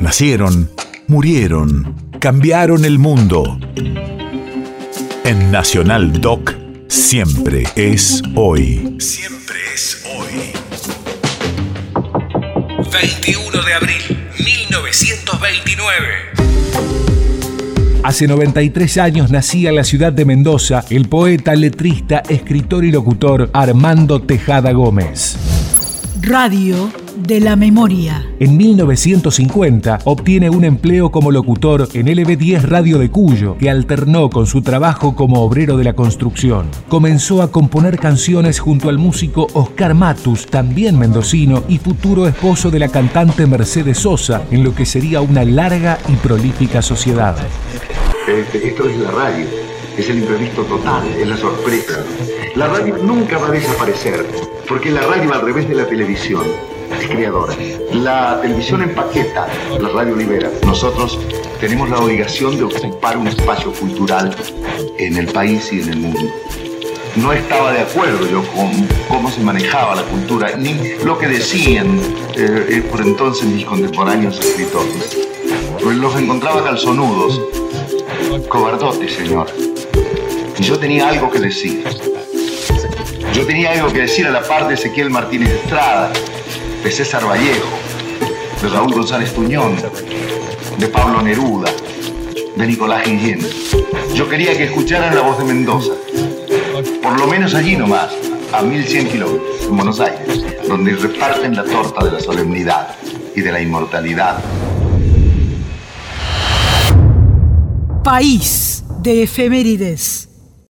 Nacieron, murieron, cambiaron el mundo. En Nacional Doc, siempre es hoy. Siempre es hoy. 21 de abril, 1929. Hace 93 años nacía en la ciudad de Mendoza el poeta, letrista, escritor y locutor Armando Tejada Gómez. Radio de la memoria. En 1950 obtiene un empleo como locutor en LB10 Radio de Cuyo, que alternó con su trabajo como obrero de la construcción. Comenzó a componer canciones junto al músico Oscar Matus, también mendocino y futuro esposo de la cantante Mercedes Sosa, en lo que sería una larga y prolífica sociedad. Este, esto es la radio, es el imprevisto total, es la sorpresa. La radio nunca va a desaparecer, porque la radio al revés de la televisión es creadora. La televisión empaqueta, la radio libera. Nosotros tenemos la obligación de ocupar un espacio cultural en el país y en el mundo. No estaba de acuerdo yo con cómo se manejaba la cultura, ni lo que decían eh, eh, por entonces mis contemporáneos escritores. Pues los encontraba calzonudos, cobardotes, señor. Y yo tenía algo que decir. Yo tenía algo que decir a la par de Ezequiel Martínez Estrada, de César Vallejo, de Raúl González Tuñón, de Pablo Neruda, de Nicolás Guillén. Yo quería que escucharan la voz de Mendoza, por lo menos allí nomás, a 1100 kilómetros, en Buenos Aires, donde reparten la torta de la solemnidad y de la inmortalidad. País de efemérides.